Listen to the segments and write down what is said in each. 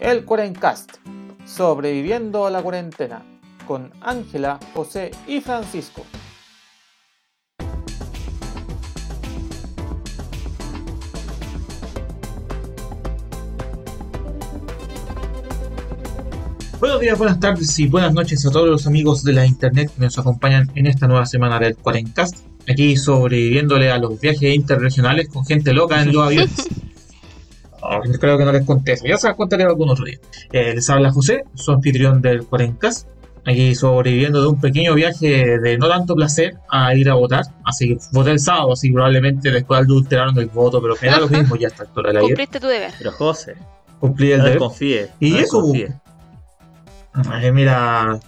el Cuarencast, sobreviviendo a la cuarentena, con Ángela, José y Francisco. Buenos días, buenas tardes y buenas noches a todos los amigos de la internet que nos acompañan en esta nueva semana del Cuarencast. Aquí sobreviviéndole a los viajes interregionales con gente loca en los aviones. Creo que no les conté eso, ya se las contaré algún otro día. Eh, les habla José, su anfitrión del Cuarencast. Aquí sobreviviendo de un pequeño viaje de no tanto placer a ir a votar. Así que voté el sábado, así probablemente después adulteraron el voto, pero me da lo mismo ya está altura Cumpliste tu deber. Pero José, Cumplí el no deber. desconfíe. Y no eso, desconfíe. Ay, mira,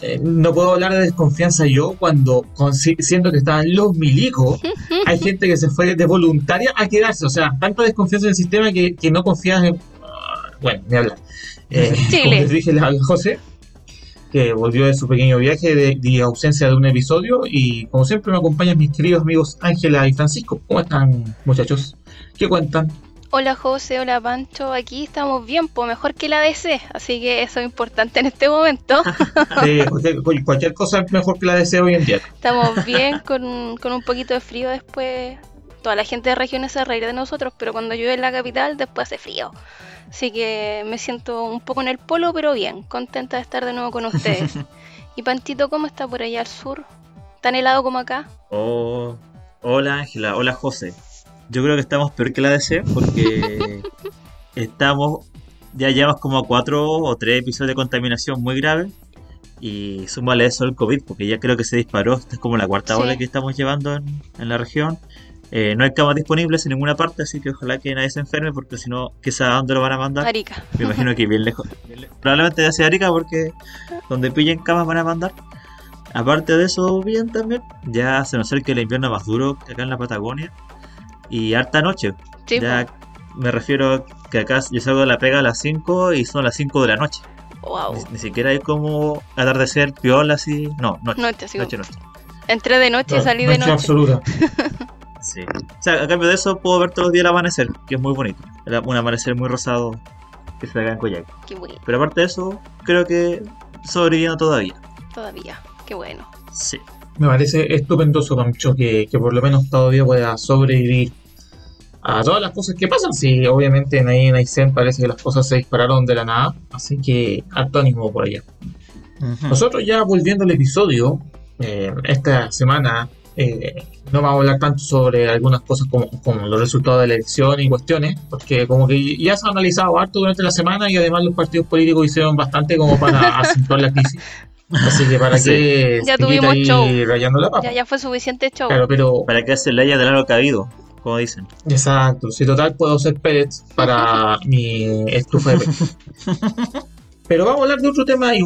eh, no puedo hablar de desconfianza yo cuando con- si- siendo que estaban los milicos, hay gente que se fue de voluntaria a quedarse. O sea, tanta desconfianza en el sistema que, que no confías en. ah, Bueno, ni hablar. Eh, Chile. Como les dije a José, que volvió de su pequeño viaje de, de ausencia de un episodio. Y como siempre, me acompañan mis queridos amigos Ángela y Francisco. ¿Cómo están, muchachos? ¿Qué cuentan? Hola José, hola Pancho, aquí estamos bien, pues mejor que la DC, así que eso es importante en este momento. Sí, cualquier, cualquier cosa es mejor que la de hoy en día. Estamos bien con, con un poquito de frío después. Toda la gente de regiones se reír de nosotros, pero cuando llueve en la capital después hace frío. Así que me siento un poco en el polo, pero bien, contenta de estar de nuevo con ustedes. y Pantito, ¿cómo está por allá al sur? ¿Tan helado como acá? Oh, hola Ángela, hola José. Yo creo que estamos peor que la DC porque estamos, ya llevamos como cuatro o tres episodios de contaminación muy grave y súmale eso el COVID porque ya creo que se disparó, esta es como la cuarta Sí. ola que estamos llevando en, en la región. Eh, no hay camas disponibles en ninguna parte, así que ojalá que nadie se enferme porque si no, quizá a dónde lo van a mandar. Arica. Me imagino que bien lejos. bien lejos. Probablemente sea Arica porque donde pillen camas van a mandar. Aparte de eso, bien también. Ya se nos acerca el invierno más duro que acá en la Patagonia. Y harta noche. Sí, ya me refiero que acá yo salgo de la pega a las 5 y son las 5 de la noche. wow. Ni, ni siquiera hay como atardecer, piola así. No, noche. Noche, sí. Noche, noche. Entré de noche y salí de Noche noche. absoluta. Sí. O sea, a cambio de eso puedo ver todos los días el amanecer, que es muy bonito. El- Un amanecer muy rosado que se da acá en Coyhaique. Qué bueno, Pero aparte de eso, creo que sobreviviendo todavía. todavía. Qué bueno. Sí. Me parece estupendoso, Pancho, que, que por lo menos todavía pueda sobrevivir a todas las cosas que pasan. Sí, obviamente en ahí en Aysén parece que las cosas se dispararon de la nada, así que harto ánimo por allá. Nosotros ya volviendo al episodio, eh, esta semana eh, no vamos a hablar tanto sobre algunas cosas como, como los resultados de la elección y cuestiones, porque como que ya se ha analizado harto durante la semana y además los partidos políticos hicieron bastante como para acentuar la crisis. Así que para Sí. que Ya se tuvimos show. rayando la papa. Ya, ya fue suficiente show. Claro, pero ¿Para qué hacer leyes de largo cabido? Como dicen. exacto, si total puedo hacer pellets para mi estufa de pellets. Pero vamos a hablar de otro tema y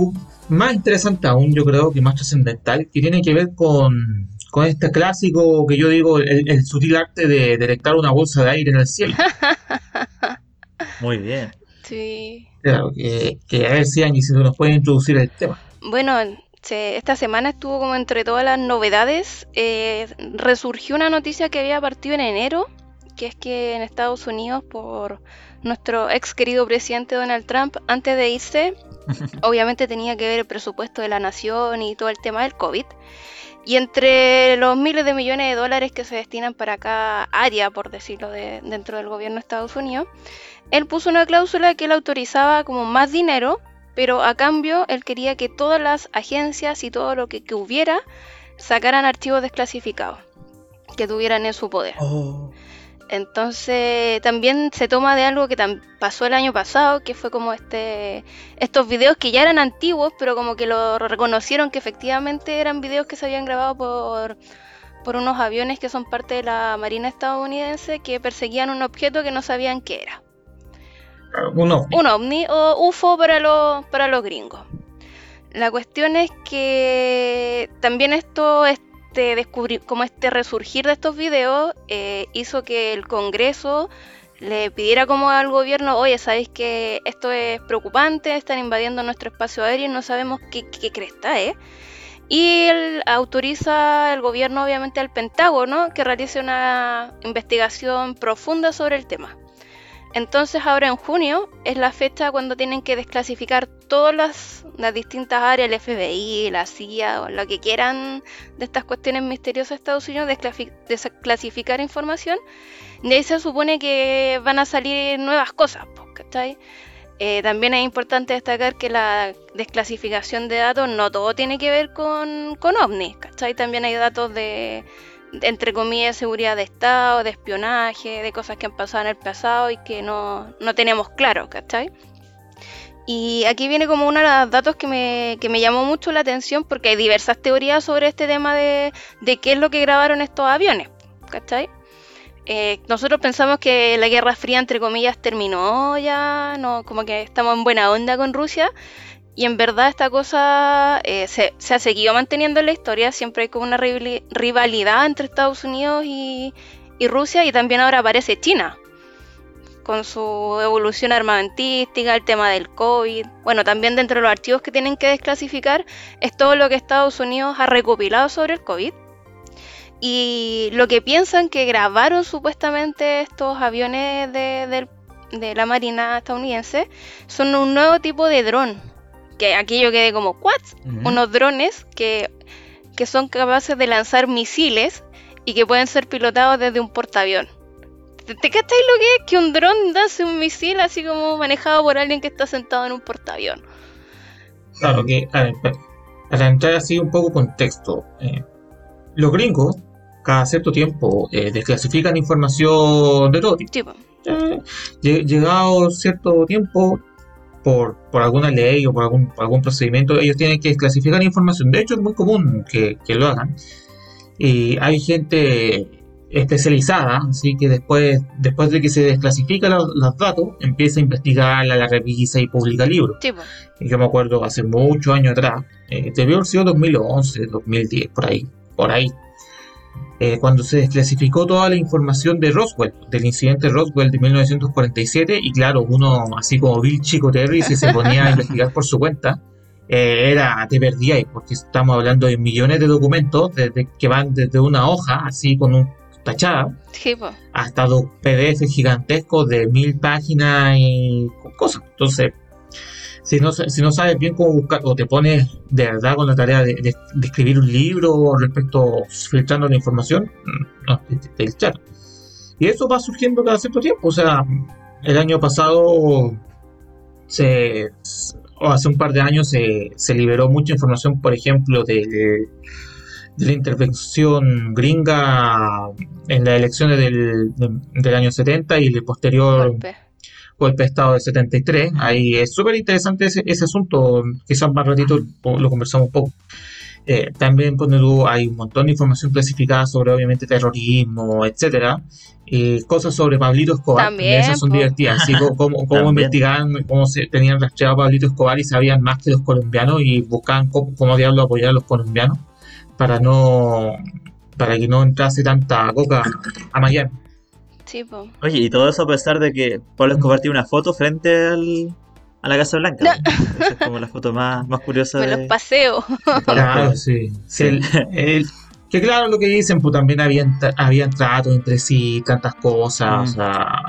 más interesante aún, yo creo que más trascendental, que tiene que ver con, con este clásico que yo digo, el, el sutil arte de detectar una bolsa de aire en el cielo. Muy bien. Sí. Claro, que, que a ver si Angie si nos puede introducir el tema. Bueno, se- esta semana estuvo como entre todas las novedades. eh, resurgió una noticia que había partido en enero, que es que en Estados Unidos, por nuestro ex querido presidente Donald Trump, antes de irse, obviamente tenía que ver el presupuesto de la nación y todo el tema del COVID. Y entre los miles de millones de dólares que se destinan para cada área, por decirlo, de- dentro del gobierno de Estados Unidos, él puso una cláusula que le autorizaba como más dinero, pero a cambio él quería que todas las agencias y todo lo que, que hubiera sacaran archivos desclasificados que tuvieran en su poder. Oh. Entonces también se toma de algo que pasó el año pasado, que fue como este estos videos que ya eran antiguos, pero como que lo reconocieron que efectivamente eran videos que se habían grabado por por unos aviones que son parte de la Marina estadounidense que perseguían un objeto que no sabían qué era. Uno, Un ovni o UFO para los, para los gringos. La cuestión es que también esto, este descubri- como este resurgir de estos videos, eh, hizo que el Congreso le pidiera como al gobierno, oye, sabéis que esto es preocupante, están invadiendo nuestro espacio aéreo y no sabemos qué, qué cresta es. Y autoriza el gobierno, obviamente, al Pentágono que realice una investigación profunda sobre el tema. Entonces ahora en junio es la fecha cuando tienen que desclasificar todas las, distintas áreas, el FBI, la CIA o lo que quieran de estas cuestiones misteriosas de Estados Unidos, desclasificar información. De ahí se supone que van a salir nuevas cosas, ¿cachai? Eh, también es importante destacar que la desclasificación de datos no todo tiene que ver con, con ovnis, ¿cachai? También hay datos de, entre comillas, seguridad de Estado, de espionaje, de cosas que han pasado en el pasado y que no, no tenemos claro, ¿cachai? Y aquí viene como uno de los datos que me, que me llamó mucho la atención porque hay diversas teorías sobre este tema de, de qué es lo que grabaron estos aviones, ¿cachai? Eh, nosotros pensamos que la Guerra Fría, entre comillas, terminó ya, no, como que estamos en buena onda con Rusia, y en verdad esta cosa eh, se, ha seguido manteniendo en la historia, siempre hay como una rivalidad entre Estados Unidos y, Rusia y también ahora aparece China con su evolución armamentística, el tema del COVID. Bueno, también dentro de los archivos que tienen que desclasificar es todo lo que Estados Unidos ha recopilado sobre el COVID. Y lo que piensan que grabaron supuestamente estos aviones de, de la Marina estadounidense son un nuevo tipo de dron que aquí yo quedé como, ¿what? Unos drones que, son capaces de lanzar misiles y que pueden ser pilotados desde un portaavión. ¿Te, te lo que es que un dron lance un misil así como manejado por alguien que está sentado en un portaavión? Claro, que, a ver, para entrar así un poco contexto, eh, los gringos cada cierto tiempo eh, desclasifican información de todo tipo. Eh, llegado cierto tiempo, por, por alguna ley o por algún, algún procedimiento, ellos tienen que clasificar información. De hecho, es muy común que, que lo hagan. Y hay gente especializada, así que después, después de que se desclasifican los, datos, empieza a investigar, la revisa y publica libros. Y yo me acuerdo hace muchos años atrás, eh, debió haber sido 2011, 2010, por ahí, por ahí. Eh, cuando se desclasificó toda la información de Roswell, del incidente Roswell de 1947, y claro, uno así como Bill Chico Terry, si se ponía a investigar por su cuenta, eh, era, te perdías, porque estamos hablando de millones de documentos desde, que van desde una hoja, así con un tachada, hasta dos PDF gigantescos de mil páginas y cosas. Entonces, si no, si no sabes bien cómo buscar o te pones de verdad con la tarea de, escribir un libro respecto filtrando la información, mm, no, te, te, Y eso va surgiendo cada cierto tiempo. O sea, el año pasado, se, o hace un par de años, se, se liberó mucha información, por ejemplo, de, la intervención gringa en las elecciones del, del año 70 y el posterior de Estado del 73. Ahí es súper interesante ese, asunto. Quizás más ratito lo conversamos un poco. Eh, también pues, hay un montón de información clasificada sobre obviamente terrorismo, etcétera. y cosas sobre Pablito Escobar. También, esas son divertidas. Así como, cómo investigaban, cómo se tenían rastreado a Pablito Escobar y sabían más que los colombianos y buscaban cómo, cómo diablo apoyar a los colombianos para no para que no entrase tanta coca a Miami. Oye, y todo eso a pesar de que Pablo Escobar tiene una foto frente al, a la Casa Blanca. es como la foto más, más curiosa. Me los paseo. Claro, sí. que claro lo que dicen, pues también habían, habían trato entre sí, tantas cosas. O mm. sea,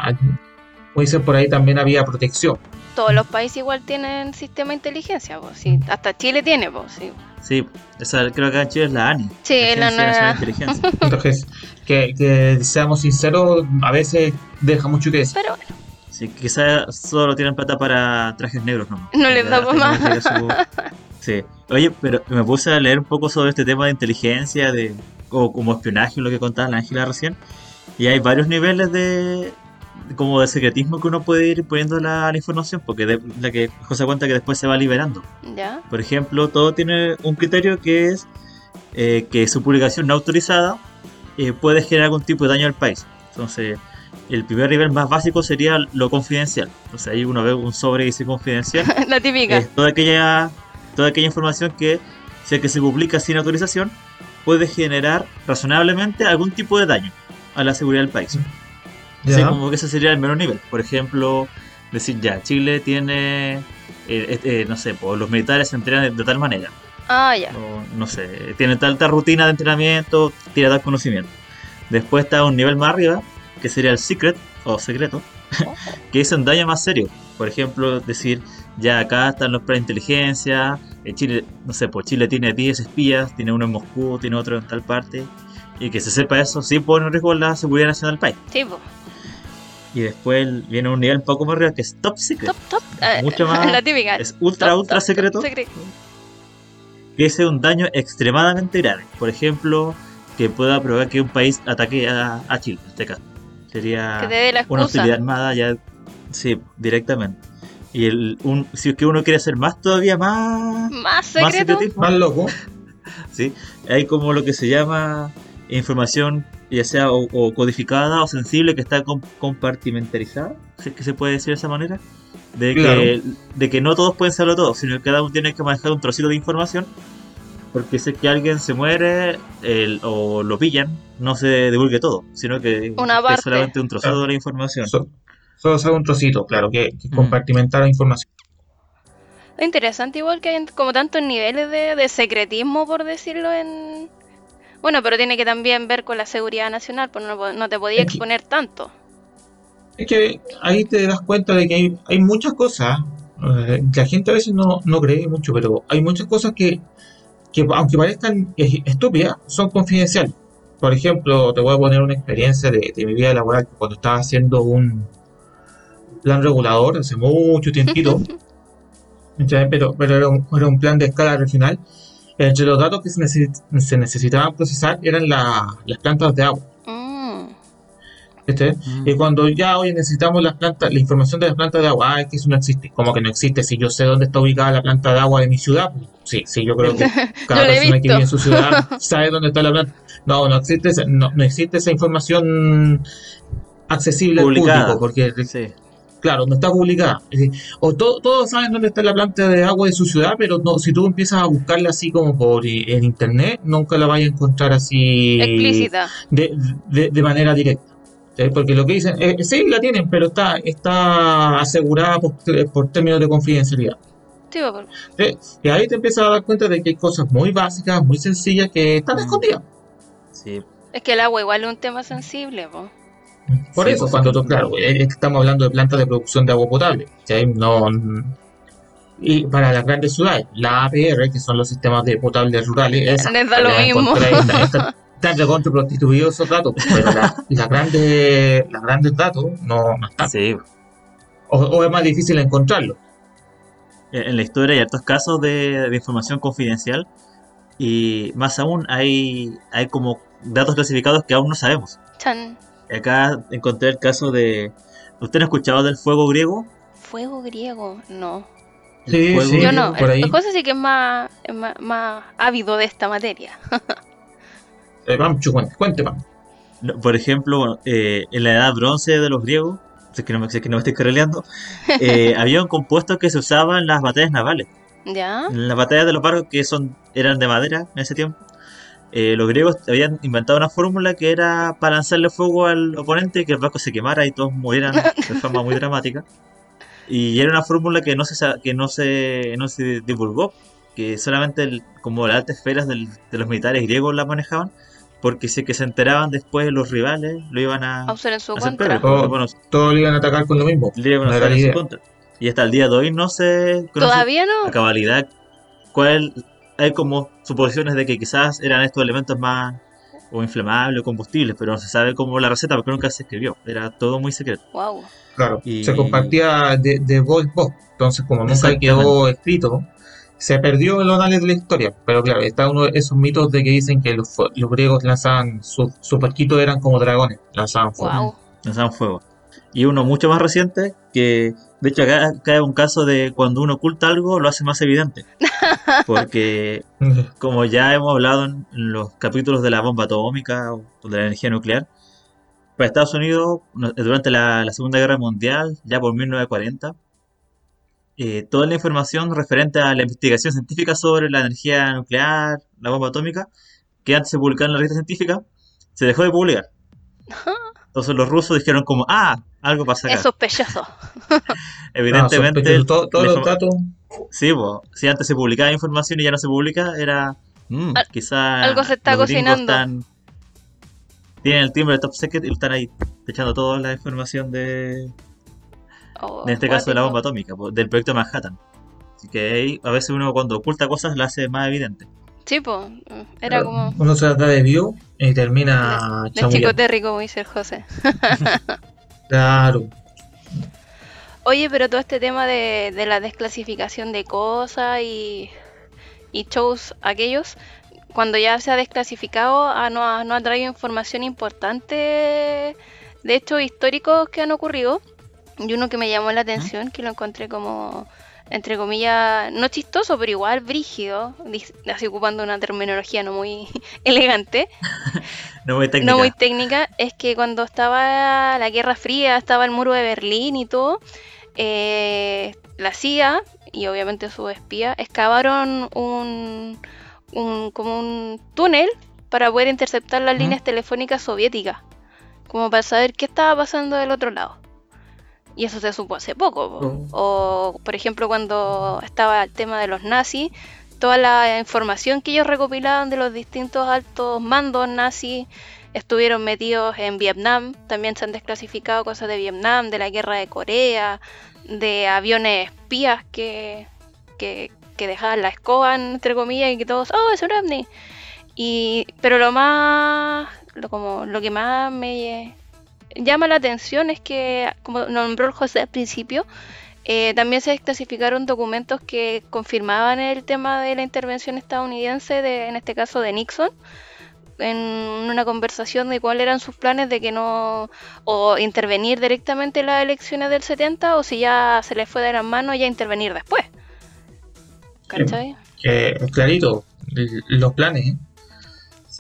como dicen por ahí, también había protección. Todos los países igual tienen sistema de inteligencia, pues, sí. Hasta Chile tiene, pues, sí. Sí, esa creo que en Chile es la ANI. Sí, la, nueva. Entonces, que, seamos sinceros, a veces deja mucho que decir. Pero bueno. Sí, quizás solo tienen plata para trajes negros, ¿no? No les damos más. Sí. Oye, pero me puse a leer un poco sobre este tema de inteligencia, de o como espionaje, lo que contaba la Ángela recién. Y hay varios niveles de como de secretismo que uno puede ir poniendo la, información, porque de, la que José cuenta que después se va liberando. ¿Ya? Por ejemplo, todo tiene un criterio que es eh, que su publicación no autorizada eh, puede generar algún tipo de daño al país. Entonces, el primer nivel más básico sería lo confidencial. Entonces ahí uno ve un sobre y dice confidencial. La típica. Es toda aquella, toda aquella información que, si es que se publica sin autorización, puede generar razonablemente algún tipo de daño a la seguridad del país. Así como que ese sería el menor nivel. Por ejemplo, decir ya, Chile tiene, eh, eh, no sé, pues, los militares se entrenan de tal manera Ah, ya. no sé, tiene tanta rutina de entrenamiento, tiene tal conocimiento. Después está un nivel más arriba, que sería el secret o secreto, que es un daño más serio. Por ejemplo, decir, ya acá están los de inteligencia, en Chile, no sé, pues Chile tiene 10 espías, tiene uno en Moscú, tiene otro en tal parte, y que se sepa eso sí pone en riesgo la seguridad nacional del país. Sí, po. Y después viene un nivel un poco más arriba que es top secret. Top, top. eh, Mucho más- La típica. Es ultra, Top, ultra top, secreto. secre- que es un daño extremadamente grave. Por ejemplo, que pueda provocar que un país ataque a, a Chile, en este caso. Sería Que te dé la una excusa. hostilidad armada ya, sí, directamente. Y el, un, si es que uno quiere hacer más todavía más, Más más secreto. secretismo, Más loco. ¿sí? hay como lo que se llama información ya sea o, o codificada o sensible que está com- compartimentalizada, si es que se puede decir de esa manera, de, Claro. que, de que no todos pueden saberlo todo, sino que cada uno tiene que manejar un trocito de información, porque si es que alguien se muere el- o lo pillan, no se divulgue todo, sino que Una es solamente un trocito Claro. de la información. So- Solo sabe un trocito, claro, que, que Mm. compartimentar la información. Es interesante igual que hay como tantos niveles de, de secretismo, por decirlo en... Bueno, pero tiene que también ver con la seguridad nacional, pues no, te que- exponer tanto. Es que ahí te das cuenta de que hay, hay muchas cosas, eh, que la gente a veces no, no cree mucho, pero hay muchas cosas que, que aunque parezcan es- estúpidas, son confidenciales. Por ejemplo, te voy a poner una experiencia de, de mi vida laboral, cuando estaba haciendo un plan regulador hace mucho tiempito, pero, pero era, un, era un plan de escala regional. Entre los datos que se, necesi- se necesitaban procesar eran la- las plantas de agua. Mm. Mm. Y cuando ya hoy necesitamos las plantas, la información de las plantas de agua, ah, es que eso no existe. como que no existe? Si yo sé dónde está ubicada la planta de agua de mi ciudad, pues, sí, sí, yo creo que cada persona que vive en su ciudad sabe dónde está la planta. No, no existe, esa- no, no existe esa información accesible Publicada. al público, porque Sí. Claro, no está publicada. O to- todos saben dónde está la planta de agua de su ciudad, pero no, si tú empiezas a buscarla así como por en internet, nunca la vas a encontrar así explícita. de, de, de manera directa. ¿sí? Porque lo que dicen, eh, sí, la tienen, pero está, está asegurada por, por términos de confidencialidad. Sí. Y ahí te empiezas a dar cuenta de que hay cosas muy básicas, muy sencillas que están Mm. escondidas. Sí. es que el agua igual es un tema sensible, po. Por Sí, eso, pues, cuando tú, claro, es estamos hablando de plantas de producción de agua potable. ¿sí? No, y para las grandes ciudades, la APR, que son los sistemas de potable rurales, esas Les da lo mismo. están- recontra prostituidos esos datos, pero la- las grandes, las grandes datos no, no están. Sí. O, o es más difícil encontrarlo. En en la historia hay hartos casos de, de información confidencial y más aún hay, hay como datos clasificados que aún no sabemos. Chan. Acá encontré el caso de... ¿Usted no ha escuchado del fuego griego? Fuego griego, no. Sí, fuego sí. Yo no. por ahí. José sí que es más, es más, más ávido de esta materia. Eh, cuente. No, Por ejemplo, eh, en la edad bronce de los griegos, si es que no me, si es que no me estoy carreleando, eh, había un compuesto que se usaba en las batallas navales. ¿Ya? En las batallas de los barcos que son eran de madera en ese tiempo, eh, los griegos habían inventado una fórmula que era para lanzarle fuego al oponente y que el barco se quemara y todos murieran de forma muy dramática. Y era una fórmula que no se que no se no se divulgó, que solamente el- como las altas esferas del- de los militares griegos la manejaban, porque si que se enteraban después los rivales lo iban a, A usar en su a hacer contra. porque, Oh. bueno, Todos le iban a atacar con lo mismo. le iban a la en su contra. Y hasta el día de hoy no se conoce ¿Todavía a no? cabalidad cuál hay como suposiciones de que quizás eran estos elementos más o inflamables o combustibles, pero no se sabe cómo la receta porque nunca se escribió, era todo muy secreto. Wow. Claro, Y- se compartía de, de voz en voz. Entonces, como nunca quedó escrito, se perdió en los anales de la historia. Pero claro, está uno de esos mitos de que dicen que los, los griegos lanzaban sus sus barquitos eran como dragones, lanzaban fuego. Wow. Lanzaban fuego. Y uno mucho más reciente, que de hecho acá, acá es un caso de cuando uno oculta algo lo hace más evidente. Porque como ya hemos hablado en en los capítulos de la bomba atómica o de la energía nuclear, para Estados Unidos, durante la, la Segunda Guerra Mundial, ya por 1940, eh, toda la información referente a la investigación científica sobre la energía nuclear, la bomba atómica, que antes se publicaba en la revista científica, se dejó de publicar. Entonces los rusos dijeron como, ah, algo pasa acá. Es sospechoso. Evidentemente, Ah, sospechoso. Todo- todos la los datos. Sí, po. si antes se publicaba información y ya no se publica, era. Mm, Al- quizá. algo se está cocinando. están- tienen el timbre de Top Secret y están ahí echando toda la información de, o En este caso de la bomba atómica, del proyecto Manhattan. Así que ahí, a veces uno cuando oculta cosas la hace más evidente. Sí, pues, era como Uno se da de view y termina de chamullando. Chico Terry, como dice el José. Claro. Oye, pero todo este tema de, de la desclasificación de cosas y, y shows aquellos, cuando ya se ha desclasificado, ah, no, ha, no ha traído información importante de hechos históricos que han ocurrido. Y uno que me llamó la atención, que lo encontré como, entre comillas, no chistoso, pero igual brígido, así ocupando una terminología no muy elegante, No muy técnica. no muy técnica, es que cuando estaba la Guerra Fría, estaba el muro de Berlín y todo, eh, la CIA y obviamente sus espías excavaron un, un- como un túnel para poder interceptar las líneas telefónicas soviéticas, como para saber qué estaba pasando del otro lado. Y eso se supo hace poco. po. O, por ejemplo, cuando estaba el tema de los nazis, toda la información que ellos recopilaban de los distintos altos mandos nazis estuvieron metidos en Vietnam. También se han desclasificado cosas de Vietnam, de la guerra de Corea, de aviones espías que, que, que dejaban la escoba, entre comillas, y que todos, oh, es un ovni. Y, pero lo más, lo, como, lo que más me llama la atención es que, como nombró el José al principio, eh, también se desclasificaron documentos que confirmaban el tema de la intervención estadounidense, de, en este caso de Nixon, en una conversación de cuáles eran sus planes de que no, o intervenir directamente en las elecciones del 70, o si ya se les fue de las manos, ya intervenir después. ¿Cachai? Que, clarito, los planes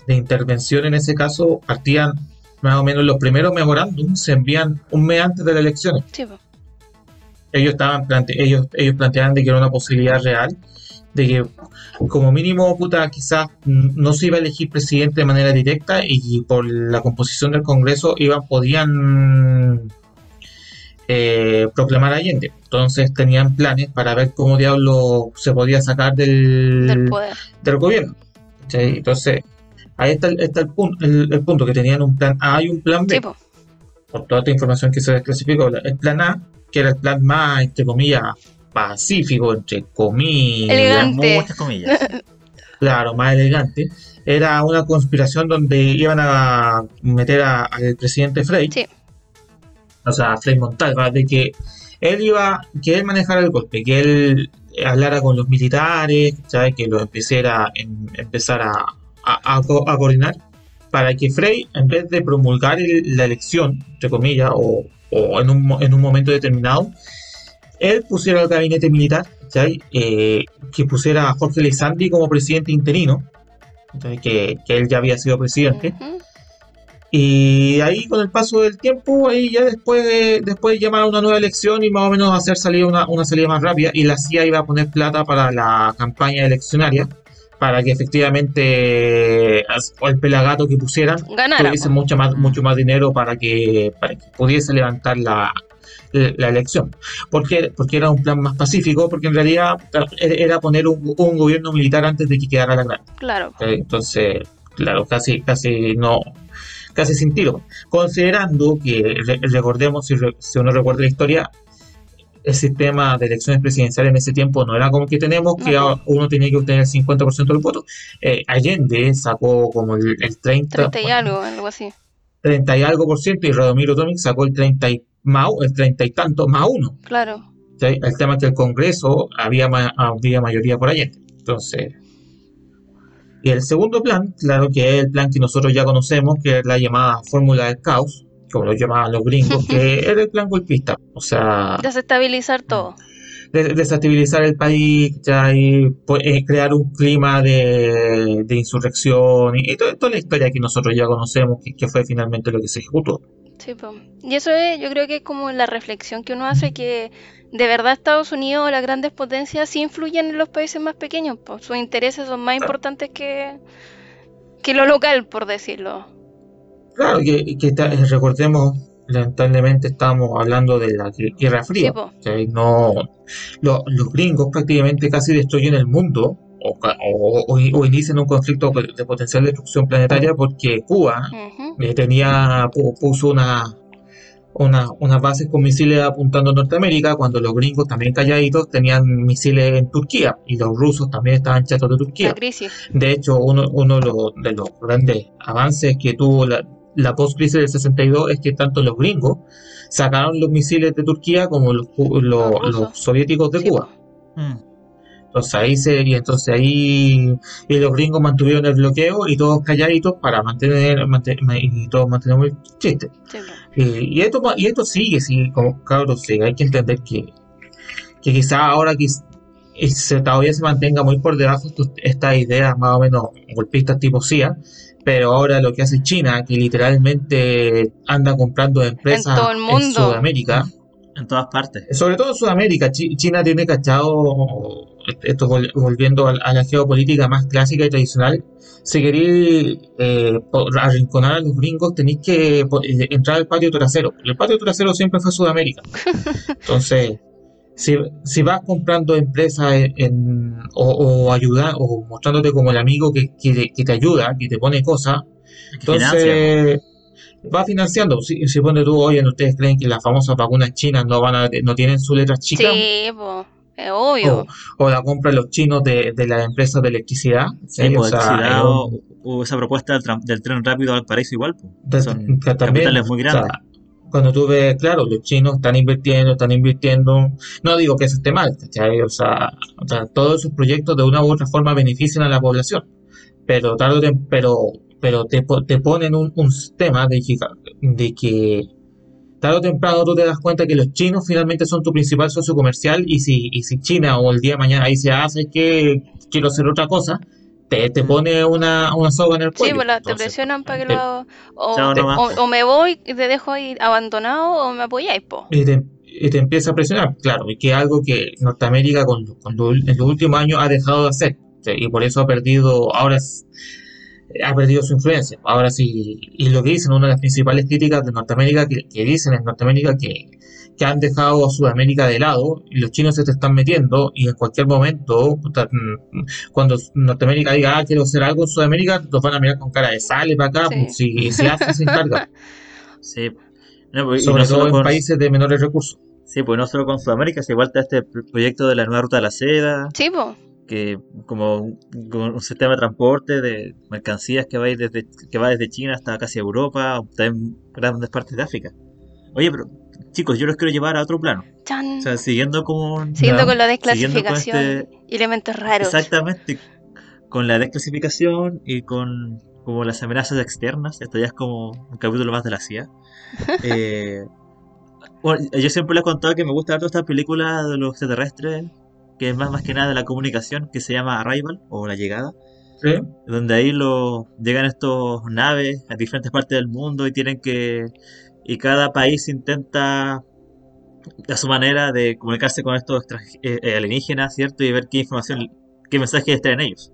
de intervención en ese caso partían más o menos los primeros memorándums se envían un mes antes de las elecciones. Sí. Ellos estaban plante- ellos, ellos planteaban de que era una posibilidad real, de que como mínimo, puta, quizás no se iba a elegir presidente de manera directa y por la composición del Congreso iban, podían eh, proclamar a Allende. Entonces tenían planes para ver cómo diablo se podía sacar del, del poder. del gobierno. ¿cachai? Entonces, ahí está, el, está el, punto, el, el punto, que tenían un plan A y un plan B. Sí, po. Por toda esta información que se desclasificó, el plan A, que era el plan más, entre comillas, pacífico, entre comillas, Elegante. Muchas comillas. claro, más elegante, era una conspiración donde iban a meter al presidente Frey, Sí. o sea, Frei Montalva, de que él iba, que él manejara el golpe, que él hablara con los militares, ¿sabes? que lo empezara, em- empezar a, a- a co- a coordinar, para que Frey, en vez de promulgar el- la elección, entre comillas, o, o en, un, en un momento determinado, él pusiera el gabinete militar. Eh, que pusiera a Jorge Alessandri como presidente interino, que, que él ya había sido presidente. Ujú. Y ahí con el paso del tiempo, ahí ya después de, después de llamar a una nueva elección y más o menos hacer salir una, una salida más rápida, y la CIA iba a poner plata para la campaña eleccionaria, para que efectivamente el pelagato que pusieran Ganara. tuviese po. mucho más, mucho más dinero para que, para que pudiese levantar la, la elección. ¿Por qué? Porque era un plan más pacífico, porque en realidad era poner un, un gobierno militar antes de que quedara la gran. Claro. Entonces, claro, casi, casi no, casi sin tiro. Considerando que, re- recordemos, si, re- si uno recuerda la historia, el sistema de elecciones presidenciales en ese tiempo no era como el que tenemos, que No. uno tenía que obtener el 50% de los votos. Eh, Allende sacó como el, el 30, 30 y algo, algo así. 30 y algo por ciento, y Radomiro Tomic sacó el 30 y, más, el 30 y tanto más uno. Claro. ¿sí? El tema es que el Congreso había, ma- había mayoría por Allende. Entonces, y el segundo plan, claro que es el plan que nosotros ya conocemos, que es la llamada fórmula del caos, como lo llamaban los gringos, que era el plan golpista. O sea, Desestabilizar todo. des- desestabilizar el país, ya, y, pues, eh, crear un clima de, de insurrección y, y toda, toda la historia que nosotros ya conocemos, que, que fue finalmente lo que se ejecutó. Sí, po. Y eso es, yo creo que es como la reflexión que uno hace que de verdad Estados Unidos o las grandes potencias sí influyen en los países más pequeños, pues sus intereses son más importantes que, que lo local, por decirlo. Claro, que, que ta- recordemos, lamentablemente estamos hablando de la gue- Guerra Fría. Sí, no, lo- los gringos prácticamente casi destruyen el mundo o, o, o- inician un conflicto de potencial destrucción planetaria porque Cuba Ujú. eh, tenía pu- puso una una, unas bases con misiles apuntando a Norteamérica, cuando los gringos también calladitos tenían misiles en Turquía y los rusos también estaban chatos de Turquía. La crisis. De hecho, uno, uno de, los, de los grandes avances que tuvo la, la post-crisis del 62 es que tanto los gringos sacaron los misiles de Turquía como los, soviéticos de Sí, Cuba. Mm. Entonces ahí se, y entonces ahí y los gringos mantuvieron el bloqueo y todos calladitos para mantener, mante- y todos mantenemos el chiste. Sí. Y, esto y esto sigue, sigue como cabros, sigue. hay que entender que, que quizá ahora y se, todavía se mantenga muy por debajo estas ideas más o menos golpistas tipo CIA, pero ahora lo que hace China, que literalmente anda comprando empresas todo el mundo. Sudamérica, En todas partes. sobre todo en Sudamérica, Chi- China tiene cachado, esto vol- volviendo a, la geopolítica más clásica y tradicional, si queréis eh, arrinconar a los gringos tenéis que eh, entrar al patio trasero. El patio trasero siempre fue Sudamérica. Entonces, si, si vas comprando empresas en, en- o, o ayuda, o mostrándote como el amigo que, que, te- que te ayuda, que te pone cosas, entonces, va financiando. Si, si pone tú, oye, ¿ustedes creen que las famosas vacunas chinas no van a, no tienen sus letras chicas? Sí, po. Es obvio. O, o la compran los chinos de, de las empresas de electricidad. Sí, ¿sí? pues, O sea, o, o esa propuesta del, tran- del tren rápido al paraíso igual. pues. de- Son que también, capitales muy o grandes. sea, cuando tú ves, claro, los chinos están invirtiendo, están invirtiendo. No digo que eso esté mal. O sea, todos esos proyectos de una u otra forma benefician a la población. Pero tarde pero, pero te, te ponen un, sistema de que, de que tarde o temprano tú te das cuenta que los chinos finalmente son tu principal socio comercial y si, y si China o el día de mañana dice, ah, ¿sabes qué? Quiero hacer otra cosa, te, te pone una, una soga en el Sí, cuello. pues la- te presionan para que te- lo. O, me voy y te dejo ahí abandonado o me apoyáis, po. y te, y te empieza a presionar, claro, y que es algo que Norteamérica con, con lo- en los últimos años ha dejado de hacer, ¿sí? y por eso ha perdido, ahora es- ha perdido su influencia. Ahora sí, y lo que dicen, una de las principales críticas de Norteamérica, que, que dicen en Norteamérica que, que han dejado a Sudamérica de lado, y los chinos se te están metiendo, y en cualquier momento, puta, mm, cuando Norteamérica diga, ah, quiero hacer algo en Sudamérica, los van a mirar con cara de sale para acá, Sí. pues, si, si hace, se encarga, Sí. No, pues, y sobre no todo solo en con, países de menores recursos. sí, pues no solo con Sudamérica, sino igual está este pr- proyecto de la nueva ruta de la seda, Sí, po. que como un, sistema de transporte de mercancías que va, a ir desde, que va desde China hasta casi Europa, o también grandes partes de África. Oye, pero chicos, yo los quiero llevar a otro plano. Chan. O sea, siguiendo con... Siguiendo con la con desclasificación este- y elementos raros. Exactamente, con la desclasificación y con como las amenazas externas, esto ya es como un capítulo más de la CIA. Eh, bueno, yo siempre les he contado que me gusta ver esta película de los extraterrestres, que es más, más que nada de la comunicación, que se llama Arrival o La Llegada, ¿sí? donde ahí lo, llegan estos naves a diferentes partes del mundo y tienen que... Y cada país intenta a su manera de comunicarse con estos eh, eh, alienígenas, ¿cierto? Y ver qué información, qué mensajes traen ellos.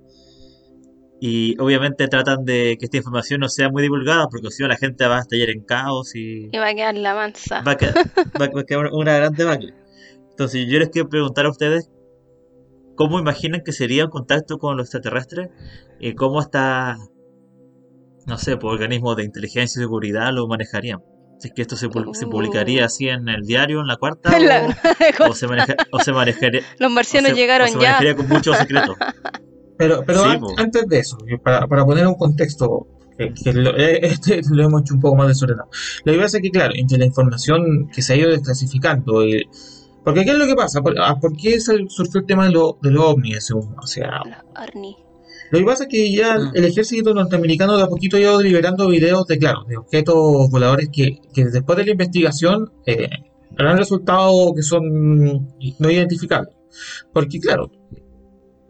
Y obviamente tratan de que esta información no sea muy divulgada, porque si no la gente va a estallar en caos y Y va a quedar la mansa. va a quedar, va a quedar una gran debacle. Entonces yo les quiero preguntar a ustedes cómo imaginan que sería un contacto con los extraterrestres y cómo está, no sé, por organismos de inteligencia y seguridad lo manejarían. Si es que esto se, pu- se publicaría así en el diario, en la cuarta, La- o, o se, maneja- o se manejaría, Los o marcianos se- llegaron o se ya. manejaría con mucho secreto. Pero, pero Sí, antes de eso, y para, para poner un contexto, que, que lo, eh, este lo hemos hecho un poco más desordenado. Lo que pasa es que, claro, entre la información que se ha ido desclasificando, y, porque ¿qué es lo que pasa? ¿Por, ah, ¿por qué sal- surgió el tema de, lo, de los ovnis? según- O sea, Los Arni. Lo que pasa es que ya Mm. el ejército norteamericano de a poquito ha ido liberando videos de, claro, de objetos voladores que, que después de la investigación eh, han resultado que son no identificables. Porque, claro,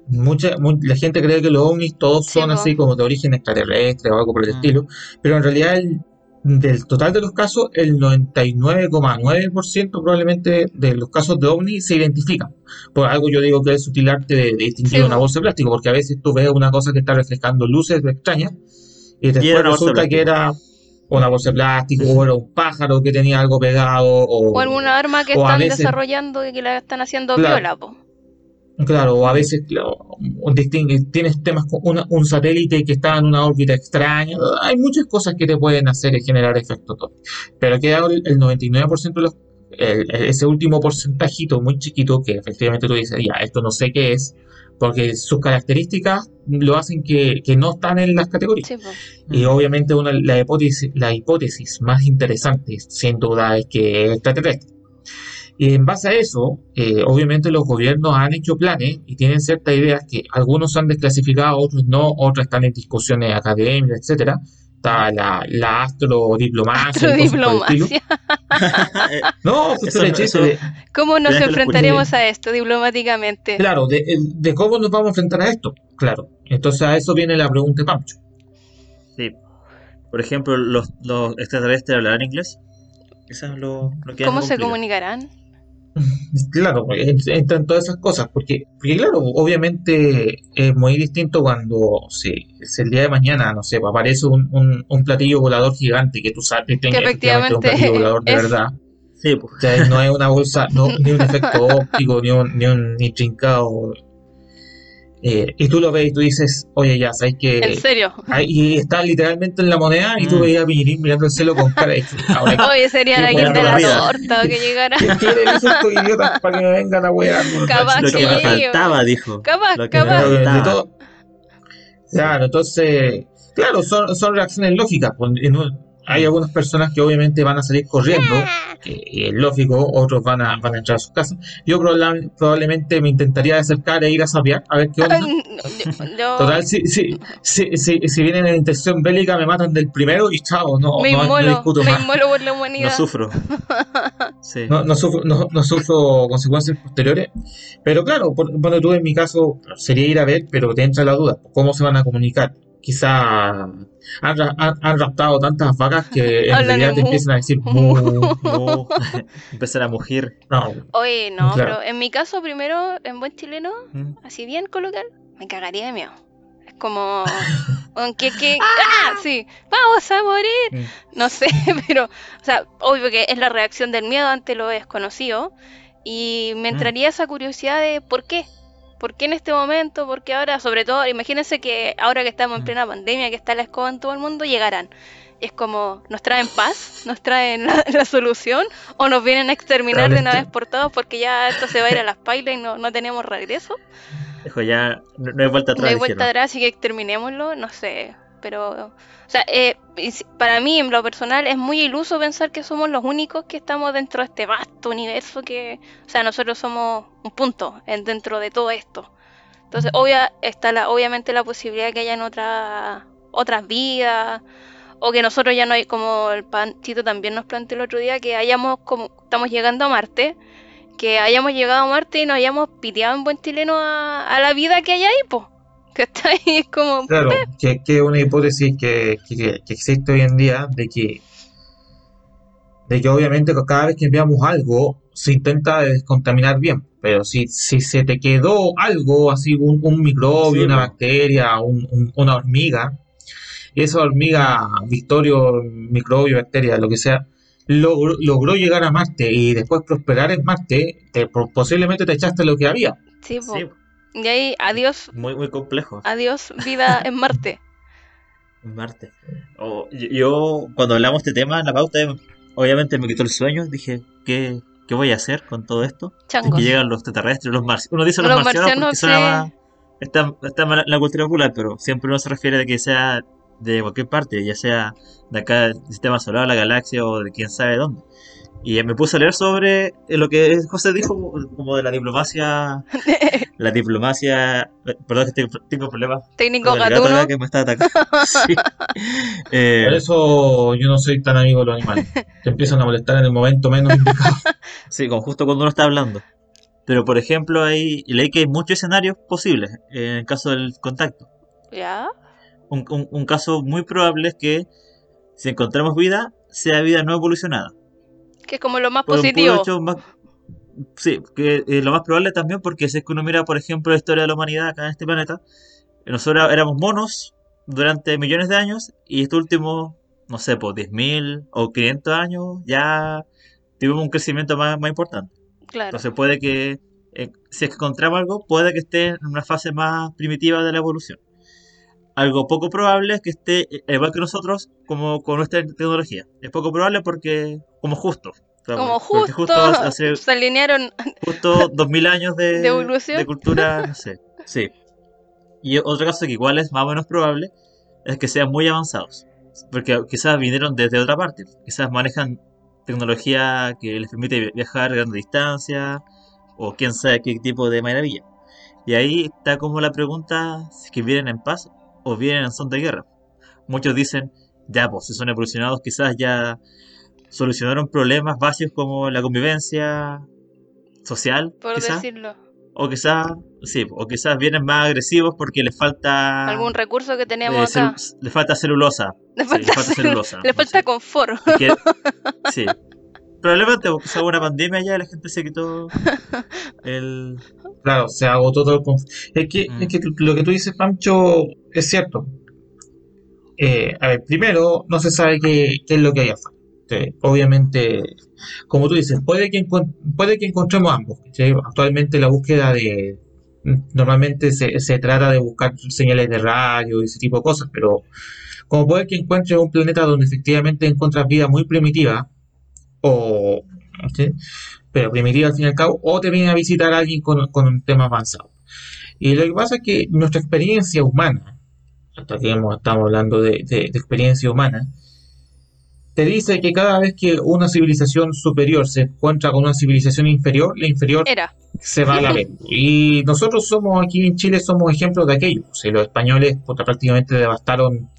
mucha, mu- la gente cree que los ovnis todos Sí, son así como de origen extraterrestre o algo por el Mm. estilo, pero en realidad el- del total de los casos, el 99,9% probablemente de los casos de ovni se identifican. Por algo yo digo que es sutil arte de, de distinguir Sí, una bolsa de plástico, porque a veces tú ves una cosa que está reflejando luces extrañas y después de resulta que era una bolsa de plástico o era un pájaro que tenía algo pegado o, O alguna arma que están veces- desarrollando y que la están haciendo Claro. viola, po. Claro, o a veces claro, tienes temas con una- un satélite que está en una órbita extraña. Hay muchas cosas que te pueden hacer generar efectos Doppler. Pero queda el, el 99% de los, el- el- ese último porcentajito muy chiquito que efectivamente tú dices, ya, esto no sé qué es, porque sus características lo hacen que, que no están en las categorías. Sí. Y obviamente una, la, hipótesis, la hipótesis más interesante, sin duda, es que es extraterrestre. Y en base a eso, eh, obviamente los gobiernos han hecho planes y tienen ciertas ideas que algunos han desclasificado, otros no, otros están en discusiones académicas, etcétera. Está la, la astrodiplomacia y cosas por el estilo. Diplomacia. Eh, No, Eso eso- de- ¿Cómo nos enfrentaremos a esto diplomáticamente? claro, de, de cómo nos vamos a enfrentar a esto. Claro. Entonces a eso viene la pregunta de Pancho. sí. Por ejemplo, los, los extraterrestres hablarán inglés. Eso es lo, lo que ¿Cómo se comunicarán? Claro, en- entran todas esas cosas, porque, porque claro, obviamente es muy distinto cuando si, si el día de mañana, no sé, aparece un, un, un platillo volador gigante que tú sabes que Que efectivamente un platillo volador de es- verdad. Sí, pues. O sea, no es una bolsa, no, ni un efecto óptico, ni un, ni un ni trincado. Eh, y tú lo ves y tú dices, oye, ya, sabes que ¿En serio? ahí- y está literalmente en la moneda y tú Mm. veías a Piñerín mirando el cielo con cara de ahora, Oye, sería la guinda de la barrida. torta que llegara. ¿qué quieren esos idiotas para que me vengan a wear? Capaz Lo que me sí. faltaba, dijo. Capaz, Lo que me capaz. Claro, de faltaba. todo. Claro, entonces, claro, son, son reacciones lógicas. pues, en un- hay algunas personas que obviamente van a salir corriendo, que es lógico, otros van a, van a entrar a sus casas. Yo probable- probablemente me intentaría acercar e ir a sapear, a ver qué onda. Yo Total, si, si, si, si, si vienen en intención bélica, me matan del primero y chao, no, me no, no inmolo, discuto me más. inmolo por la No humanidad. sufro. Sí. No, no, sufro, no, no sufro consecuencias posteriores. Pero claro, por, bueno, tú en mi caso sería ir a ver, pero te entra la duda, ¿cómo se van a comunicar? Quizá han, han, han raptado tantas vacas que en Hablan realidad en te mu. empiezan a decir mu. No. Empezar a mugir. No, Oye, no, Claro. pero en mi caso, primero, en buen chileno, Mm. así bien coloquial, me cagaría de miedo. Es como, aunque que, ¡ah! Sí, vamos a morir. Mm. No sé, pero, o sea, obvio que es la reacción del miedo ante lo desconocido. Y me Mm. entraría esa curiosidad de por qué. ¿Por qué en este momento? ¿Por qué ahora? Sobre todo, imagínense que ahora que estamos en Mm. plena pandemia, que está la escoba en todo el mundo, llegarán. Es como, ¿nos traen paz? ¿Nos traen la, la solución? ¿O nos vienen a exterminar de una vez por todas porque ya esto se va a ir a las pailas y no, no tenemos regreso? Dijo ya, no, no hay vuelta atrás. no hay vuelta atrás, así que exterminémoslo, no sé. Pero, o sea, eh, para mí, en lo personal, es muy iluso pensar que somos los únicos que estamos dentro de este vasto universo que, o sea, nosotros somos un punto en, dentro de todo esto. Entonces, obvia, está la, obviamente la posibilidad de que hayan otra, otras vidas, o que nosotros ya no hay, como el Pantito también nos planteó el otro día, que hayamos, como estamos llegando a Marte, que hayamos llegado a Marte y nos hayamos piteado en buen chileno a, a la vida que hay ahí, pues. Que está ahí, es como, claro, que, que es una hipótesis que, que, que existe hoy en día de que, de que obviamente cada vez que enviamos algo se intenta descontaminar bien, pero si, si se te quedó algo, así un, un microbio, Sí, una bacteria, un- un- una hormiga, y esa hormiga, victorio, microbio, bacteria, lo que sea, logró, logró llegar a Marte y después prosperar en Marte, te- posiblemente te echaste lo que había. sí. Sí, Y ahí, adiós, muy, muy complejo. adiós vida en Marte. En Marte. O- yo, yo, cuando hablamos de este tema en la pauta, obviamente me quitó el sueño. Dije, ¿qué, qué voy a hacer con todo esto? Es Changos. que llegan los extraterrestres, los marcianos. Uno dice los, Los marcianos, marcianos, porque suena sí. Está, está mal la cultura popular, pero siempre uno se refiere de que sea de cualquier parte, ya sea de acá del sistema solar, la galaxia o de quién sabe dónde. Y me puse a leer sobre eh, lo que José dijo, como de la diplomacia. la diplomacia. eh, Perdón, que tengo, tengo problemas. Técnico con gatuno. que me está atacando. Sí. Eh, Por eso yo no soy tan amigo de los animales. Te empiezan a molestar en el momento menos indicado. Sí, como justo cuando uno está hablando. Pero por ejemplo, hay, leí que hay muchos escenarios posibles en el caso del contacto. ¿Ya? Un, un- un caso muy probable es que si encontramos vida, sea vida no evolucionada. Que es como lo más Por positivo. más- sí, que eh, lo más probable también porque si es que uno mira, por ejemplo, la historia de la humanidad acá en este planeta, nosotros éramos monos durante millones de años y estos últimos, no sé, pues 10.000 o 500 años ya tuvimos un crecimiento más, más importante. Claro. Entonces puede que eh, si encontramos algo, puede que esté en una fase más primitiva de la evolución. Algo poco probable es que esté eh, igual que nosotros, como con nuestra tecnología. Es poco probable porque, como justo. Como justo, se alinearon. Justo 2000 años de, de evolución. De cultura, no sé. Sí. Y otro caso que igual es más o menos probable es que sean muy avanzados. Porque quizás vinieron desde otra parte. Quizás manejan tecnología que les permite viajar a grandes distancias o quién sabe qué tipo de maravilla. Y ahí está como la pregunta si es que vienen en paz o vienen en son de guerra. Muchos dicen, ya pues, si son evolucionados quizás ya solucionaron problemas básicos como la convivencia social, por decirlo. O quizás, sí, o quizás vienen más agresivos porque les falta... Algún recurso que tenemos eh, acá. Les falta celulosa. Les falta, celulosa. Les falta confort. sí. Probablemente porque se una pandemia ya la gente se quitó el... Claro, se agotó todo el confort. Es que, es que mm. lo que tú dices, Pancho, es cierto. Eh, a ver, primero, no se sabe qué, qué es lo que hay afuera. Obviamente, como tú dices, puede que, puede que encontremos ambos. Actualmente la búsqueda de... Normalmente se, se, trata de buscar señales de radio y ese tipo de cosas, pero como puede que encuentres un planeta donde efectivamente encuentras vida muy primitiva, o... Pero primitiva al fin y al cabo, o te viene a visitar a alguien con, un tema avanzado. Y lo que pasa es que nuestra experiencia humana, hasta que estamos hablando de, de experiencia humana, te dice que cada vez que una civilización superior se encuentra con una civilización inferior, la inferior se va a la vez. Y nosotros somos aquí en Chile somos ejemplos de aquello. los españoles pues, prácticamente devastaron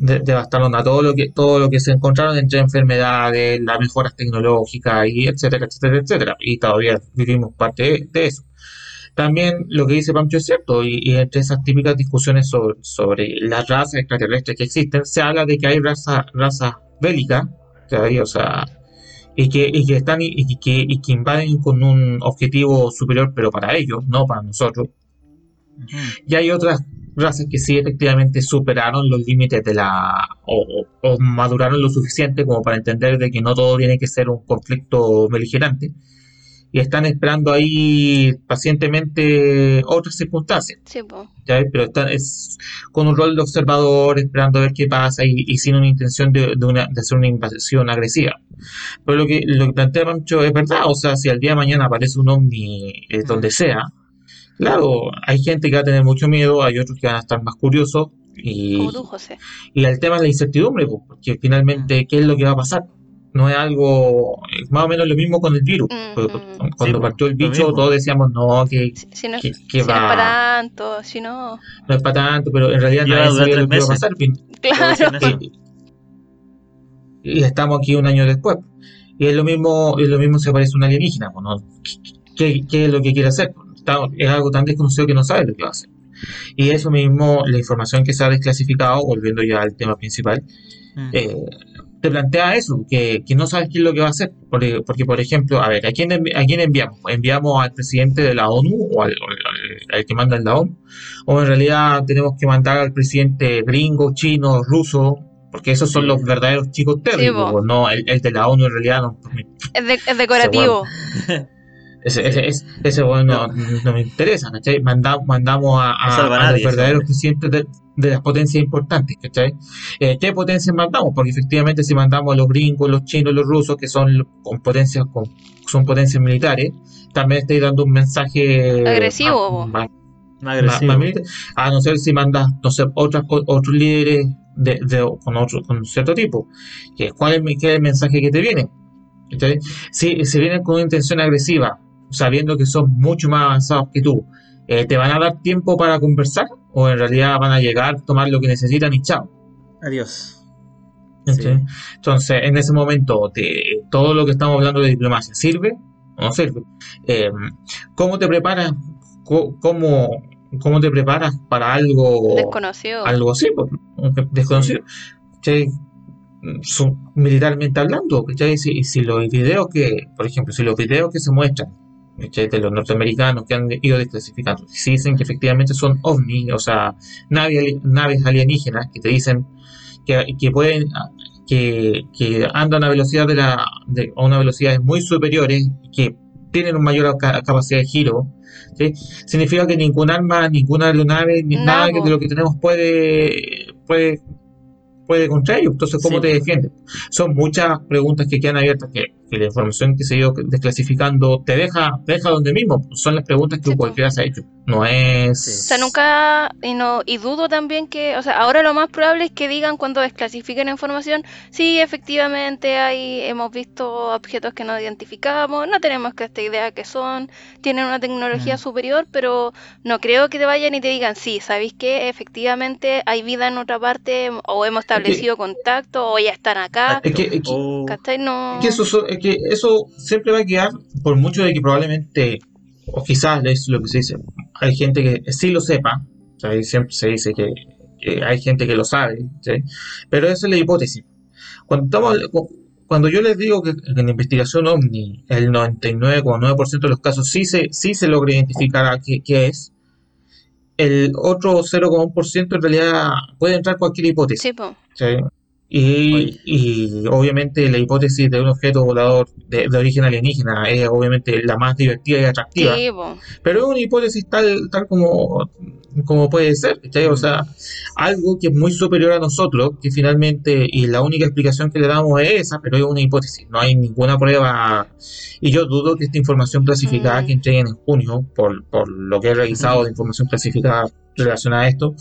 devastaron a todo lo que todo lo que se encontraron entre enfermedades, las mejoras tecnológicas y etcétera, etcétera, etcétera. Y todavía vivimos parte de eso. También lo que dice Pancho es cierto, y, entre esas típicas discusiones sobre, sobre, las razas extraterrestres que existen, se habla de que hay razas raza bélicas, o sea, y que, y que están y que, y que invaden con un objetivo superior, pero para ellos, no para nosotros. Y hay otras razas que sí efectivamente superaron los límites de la o, o, maduraron lo suficiente como para entender de que no todo tiene que ser un conflicto beligerante y están esperando ahí pacientemente otras circunstancias. Sí, Pero están es, con un rol de observador, esperando a ver qué pasa y, sin una intención de, de, una, de, hacer una invasión agresiva. Pero lo que, lo que plantea Pancho es verdad, o sea, si al día de mañana aparece un ovni eh, donde sea, claro, hay gente que va a tener mucho miedo, hay otros que van a estar más curiosos. Y, y el tema es la incertidumbre, porque finalmente, ¿qué es lo que va a pasar? no es algo, más o menos lo mismo con el virus. Cuando partió el bicho, todos decíamos, no, que, si, no, es para tanto, si no... No es para tanto, pero en realidad nadie sabía lo que iba a pasar. Claro. Y, estamos aquí un año después. Y es lo mismo, es lo mismo si aparece un alienígena, ¿no? ¿Qué, ¿Qué, es lo que quiere hacer? Es algo tan desconocido que no sabe lo que va a hacer. Y eso mismo, la información que se ha desclasificado, volviendo ya al tema principal, eh, te plantea eso, que, que, no sabes qué es lo que va a hacer. Porque, porque, por ejemplo, a ver, ¿a quién, ¿a quién enviamos? ¿Enviamos al presidente de la ONU o al, que manda en la ONU? ¿O en realidad tenemos que mandar al presidente gringo, chino, ruso? Porque esos son los verdaderos chicos terribles, no el, de la ONU en realidad no. Es, es decorativo. Ese, ese, ese, bueno no, me interesa, ¿cachai? Mandamos, mandamos a, a, los verdaderos presidentes de, de, las potencias importantes, ¿cachai? Eh, ¿Qué potencias mandamos? Porque efectivamente si mandamos a los gringos, los chinos, los rusos, que son con potencias con, son potencias militares, también estoy dando un mensaje agresivo. Más, a no ser si mandas, no sé, otras, otros líderes de, de, con, otro, con cierto tipo. ¿Cuál es, ¿Qué es el mensaje que te viene? Si, si vienen con una intención agresiva, sabiendo que son mucho más avanzados que tú, eh, ¿te van a dar tiempo para conversar? ¿O en realidad van a llegar, tomar lo que necesitan y chao? Adiós. Entonces, en ese momento, todo lo que estamos hablando de diplomacia, ¿sirve o no sirve? Eh, ¿Cómo te preparas? ¿Cómo, cómo te preparas para algo desconocido? Algo así, pues, desconocido. militarmente hablando, ¿cachai? Si, si los videos que, por ejemplo, si los videos que se muestran de los norteamericanos que han ido desclasificando. Si dicen que efectivamente son ovnis, o sea, naves, naves alienígenas que te dicen que, que pueden que, que, andan a velocidad de la de, a una velocidades muy superiores que tienen una mayor ca- capacidad de giro, ¿sí? significa que ningún arma, ninguna aeronave, ni nada po. de lo que tenemos puede, puede, puede contra ellos. Entonces, ¿cómo Sí, te defiendes? Son muchas preguntas que quedan abiertas que, que la información que se ha ido desclasificando te deja, te deja donde mismo. Son las preguntas que Sí, cualquiera se ha hecho. No es... O sea, nunca, y no, y dudo también que, o sea, ahora lo más probable es que digan cuando desclasifiquen la información, sí, efectivamente hay, hemos visto objetos que no identificamos, no tenemos que esta idea que son, tienen una tecnología Mm. superior, pero no creo que te vayan y te digan, sí, ¿sabéis que efectivamente hay vida en otra parte, o hemos establecido contacto, o ya están acá? Es que- es que- O- ¿Cachai? No. Es que eso, so- es que eso siempre va a quedar, por mucho de que probablemente, o quizás es lo que se dice, hay gente que sí lo sepa, o sea, siempre se dice que, que hay gente que lo sabe, ¿sí? pero esa es la hipótesis. Cuando, estamos, cu- cuando yo les digo que en la investigación OVNI el 99,9% de los casos sí se, sí se logra identificar a qué, qué es, el otro 0,1% en realidad puede entrar cualquier hipótesis. Sí, po. ¿Sí? Y, y obviamente la hipótesis de un objeto volador de, de origen alienígena es obviamente la más divertida y atractiva, Sí, pero es una hipótesis tal, tal como, como puede ser. O sea, algo que es muy superior a nosotros, que finalmente, y la única explicación que le damos es esa, pero es una hipótesis, no hay ninguna prueba, y yo dudo que esta información clasificada Mm. que entreguen en junio, por, por lo que he revisado de información clasificada relacionada a esto,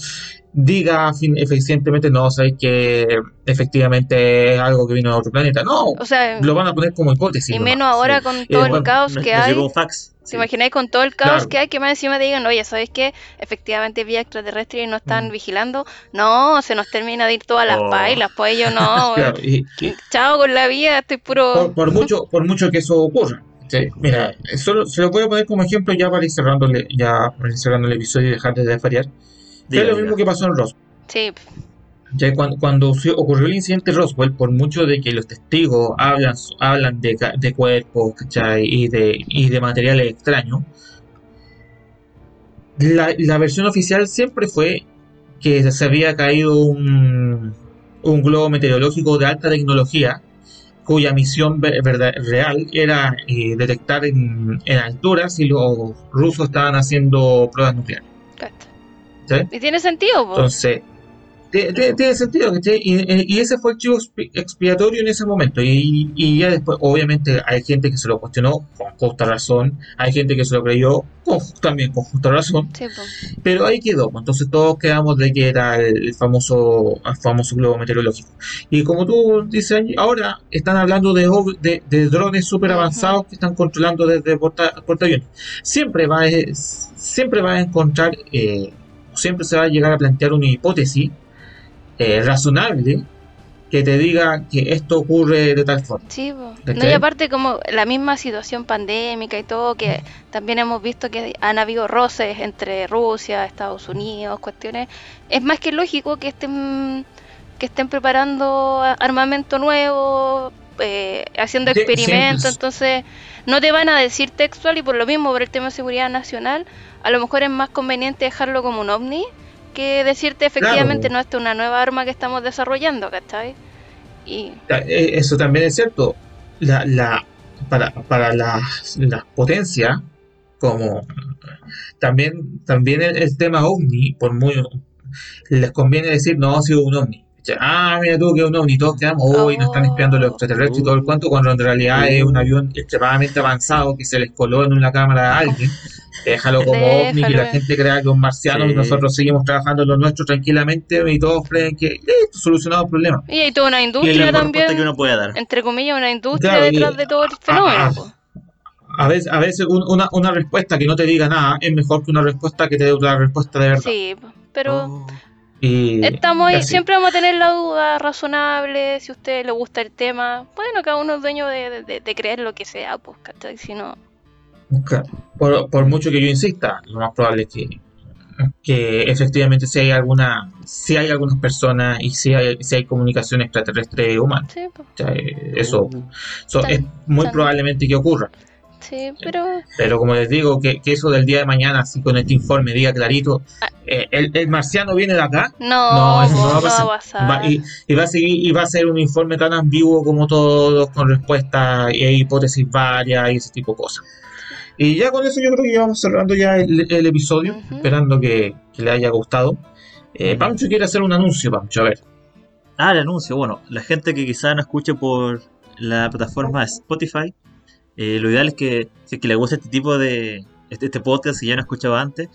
diga eficientemente, no, sabéis que efectivamente es algo que vino de otro planeta, no, O sea, lo van a poner como hipótesis. y nomás. menos ahora sí. con Y todo el caos que hay. fax. ¿Te Sí. imagináis con todo el caos Claro. que hay que más encima te digan, oye, ¿sabes qué? Efectivamente vía extraterrestre y no están Mm. vigilando. No, se nos termina de ir todas las Oh. pailas, pues yo no. Claro, y- y- Chao con la vida, estoy puro... por, por mucho por mucho que eso ocurra ¿sí? mira solo se lo voy a poner como ejemplo ya para ir cerrándole ya para ir cerrando el episodio y dejar de Diga, es lo mismo que pasó en Roswell Sí, ya cuando, cuando se ocurrió el incidente de Roswell por mucho de que los testigos hablan hablan de, cuerpos ¿cachai? y de y de materiales extraños la, la versión oficial siempre fue que se había caído un, un globo meteorológico de alta tecnología cuya misión verdad- real era eh, detectar en, en alturas si los rusos estaban haciendo pruebas nucleares. Y tiene sentido. Entonces, tiene sentido. Y, eh, y ese fue el chivo expi- expiatorio en ese momento. Y, y ya después, obviamente, hay gente que se lo cuestionó con justa razón, hay gente que se lo creyó con, también con justa razón, Sí, pero ahí quedó. pues, Entonces todos quedamos de que era el famoso, el famoso globo meteorológico. Y como tú dices, ahora están hablando de, ov- de, de drones súper avanzados que están controlando desde porta, portaaviones. Siempre va, a- siempre va a encontrar, eh, siempre se va a llegar a plantear una hipótesis eh, razonable que te diga que esto ocurre de tal forma. Sí. No, y aparte como la misma situación pandémica y todo, que también hemos visto que han habido roces entre Rusia, Estados Unidos, cuestiones, es más que lógico que estén que estén preparando armamento nuevo, eh, haciendo Sí, experimentos, sí. entonces no te van a decir textual y por lo mismo por el tema de seguridad nacional, a lo mejor es más conveniente dejarlo como un ovni que decirte efectivamente no, esta es una nueva arma que estamos desarrollando, ¿cachai? Y Eh, Eso también es cierto. La, la, para para las, las potencias, como también, también el, el tema ovni, por muy les conviene decir no ha sido un ovni. Ah, mira tú que es un ovni, todos quedamos, hoy nos están espiando los extraterrestres y todo el cuento, cuando en realidad es un avión extremadamente avanzado que se les coló en una cámara a alguien. Déjalo como ovni, que la gente crea que es un marciano y nosotros seguimos trabajando en lo nuestro tranquilamente y todos creen que listo, solucionado el problema. Y hay toda una industria también, respuesta que uno puede dar. entre comillas, una industria Claro, y- detrás de todo el fenómeno. ah. A veces, a veces un- una, una respuesta que no te diga nada es mejor que una respuesta que te dé otra respuesta de verdad. Sí, pero Oh. Y, estamos y siempre vamos a tener la duda razonable, si a usted le gusta el tema. Bueno, cada uno es dueño de, de- de creer lo que sea, pues, ¿cachai? Si no. Por, por mucho que yo insista, lo más probable es que, que efectivamente si hay alguna, si hay algunas personas y si hay, si hay comunicación extraterrestre humana. sí. O sea, eh, eso, es muy tan- probablemente que ocurra. Sí, pero Pero como les digo, que, que eso del día de mañana, así con este informe diga clarito, Ah. eh, el, el marciano viene de acá, no, No, eso no va a no pasar. va a pasar. Va- y, y va a seguir y va a ser un informe tan ambiguo como todos con respuestas e hipótesis varias y ese tipo de cosas. Y ya con eso yo creo que ya vamos cerrando ya el, el episodio, esperando que, que le haya gustado. Eh, Pancho quiere hacer un anuncio, Pancho, a ver. Ah, el anuncio. Bueno, la gente que quizá no escuche por la plataforma Spotify, eh, lo ideal es que si es que le gusta este tipo de este, este podcast que ya no escuchaba antes,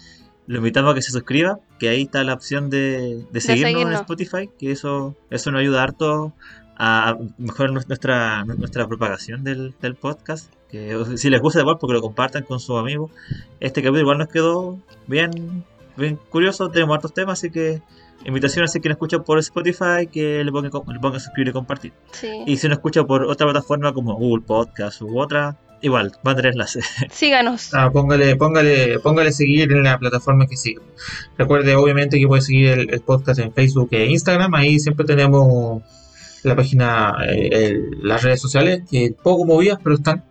lo invitamos a que se suscriba, que ahí está la opción de, de seguirnos en seguirnos. Spotify, que eso, eso nos ayuda harto a mejorar nuestra, nuestra propagación del, del podcast. Que si les gusta igual, porque lo compartan con sus amigos. Este capítulo igual nos quedó bien, bien curioso, tenemos hartos temas, así que invitación así que nos escuchan por Spotify, que le pongan, le suscribir y compartir. Sí. Y si nos escucha por otra plataforma como Google Podcast u otra, igual, van a tener enlace. Síganos. Ah, póngale, póngale, póngale seguir en la plataforma que siga. Recuerde, obviamente, que puede seguir el, el podcast en Facebook e Instagram. Ahí siempre tenemos la página, eh, el- las redes sociales, que poco movidas, pero están.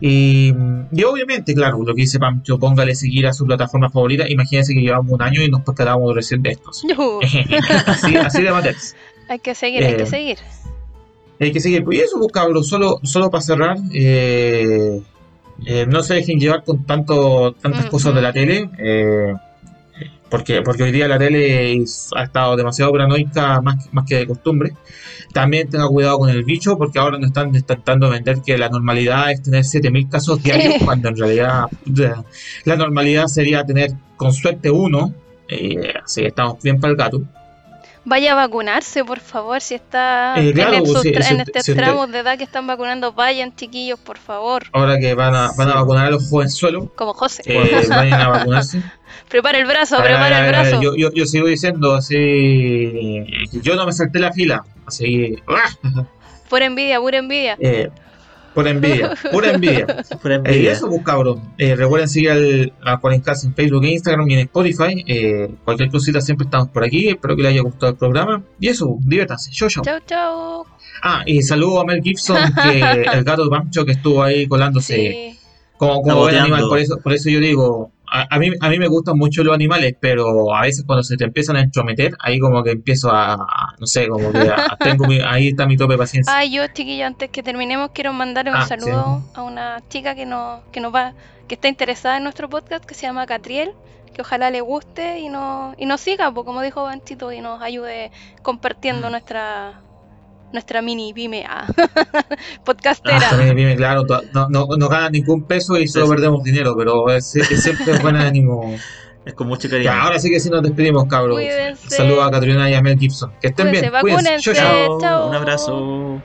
Y, y obviamente, claro, lo que dice Pancho, póngale seguir a su plataforma favorita. Imagínense que llevamos un año y nos percatábamos recién de estos. Así, así de materia. hay que seguir, hay Eh, que seguir. Hay que seguir. Pues y eso, pues, solo, solo para cerrar, eh, eh, no se dejen llevar con tanto, tantas Mm, cosas de mm. la tele, eh, porque, porque hoy día la tele ha estado demasiado paranoica más, que- más que de costumbre. También tenga cuidado con el bicho, porque ahora nos están intentando vender que la normalidad es tener 7000 casos diarios, cuando en realidad la, la normalidad sería tener con suerte uno. eh, así que estamos bien para el gato. Vaya a vacunarse, por favor, si está Eh, claro, en, pues, estos si- tra- si en usted- tramos de edad que están vacunando, vayan chiquillos, por favor. Ahora que van a, van a vacunar a los jovenzuelos, Como José. eh, vayan a vacunarse. Prepara el brazo, A ver, a prepara ver, el a ver, brazo. Yo, yo, yo sigo diciendo así. Yo no me salté la fila. Así. Pura envidia, pura envidia. Eh, por envidia. Pura envidia. Pura Eh, y envidia. eso, pues cabrón. Eh, recuerden seguir al, a Juanencast en Facebook e Instagram y en Spotify. Eh, cualquier cosita siempre estamos por aquí. Espero que les haya gustado el programa. Y eso, diviértanse. Chau, chau. Chau, chau. Ah, y saludo a Mel Gibson, que el gato de Pancho que estuvo ahí colándose. Sí. Como, como Saboteando. animal, por eso, por eso yo digo, a, a mí, a mí me gustan mucho los animales, pero a veces cuando se te empiezan a entrometer, ahí como que empiezo a, a- no sé, como que a- tengo mi- ahí está mi tope de paciencia. Ah, yo, chiquillo, antes que terminemos, quiero mandarle un Ah, saludo a una chica que nos, que nos va, que está interesada en nuestro podcast, que se llama Catriel, que ojalá le guste y no, y nos siga, pues, como dijo Banchito, y nos ayude compartiendo Mm. nuestra nuestra mini pyme ah, Ah, podcastera. también, bien, claro, no, no, no ganan ningún peso y solo Sí. perdemos dinero, pero es, es siempre buen ánimo. Es con mucho cariño. Ya, ahora sí que sí nos despedimos, cabros. Cuídense. Saludos a Catriona y a Mel Gibson. Que estén Cuídense, bien, cuídense. Chau, chau. Chao, chao. un abrazo.